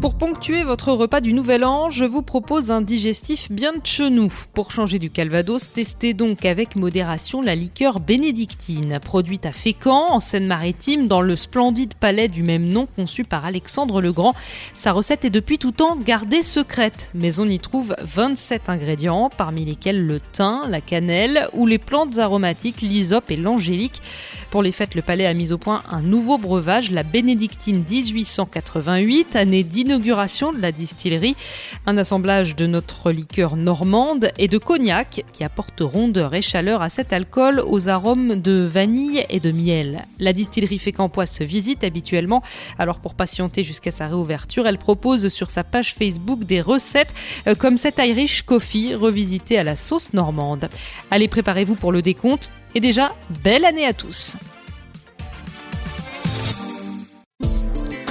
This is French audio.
Pour ponctuer votre repas du Nouvel An, je vous propose un digestif bien de chenou. Pour changer du calvados, testez donc avec modération la liqueur bénédictine, produite à Fécamp, en Seine-Maritime, dans le splendide palais du même nom conçu par Alexandre le Grand. Sa recette est depuis tout temps gardée secrète, mais on y trouve 27 ingrédients, parmi lesquels le thym, la cannelle ou les plantes aromatiques, l'hysope et l'angélique. Pour les fêtes, le palais a mis au point un nouveau breuvage, la bénédictine 1888, année d'inauguration de la distillerie. Un assemblage de notre liqueur normande et de cognac qui apporte rondeur et chaleur à cet alcool aux arômes de vanille et de miel. La distillerie Fécampois se visite habituellement, alors pour patienter jusqu'à sa réouverture, elle propose sur sa page Facebook des recettes euh, comme cet Irish Coffee revisité à la sauce normande. Allez, préparez-vous pour le décompte et déjà, belle année à tous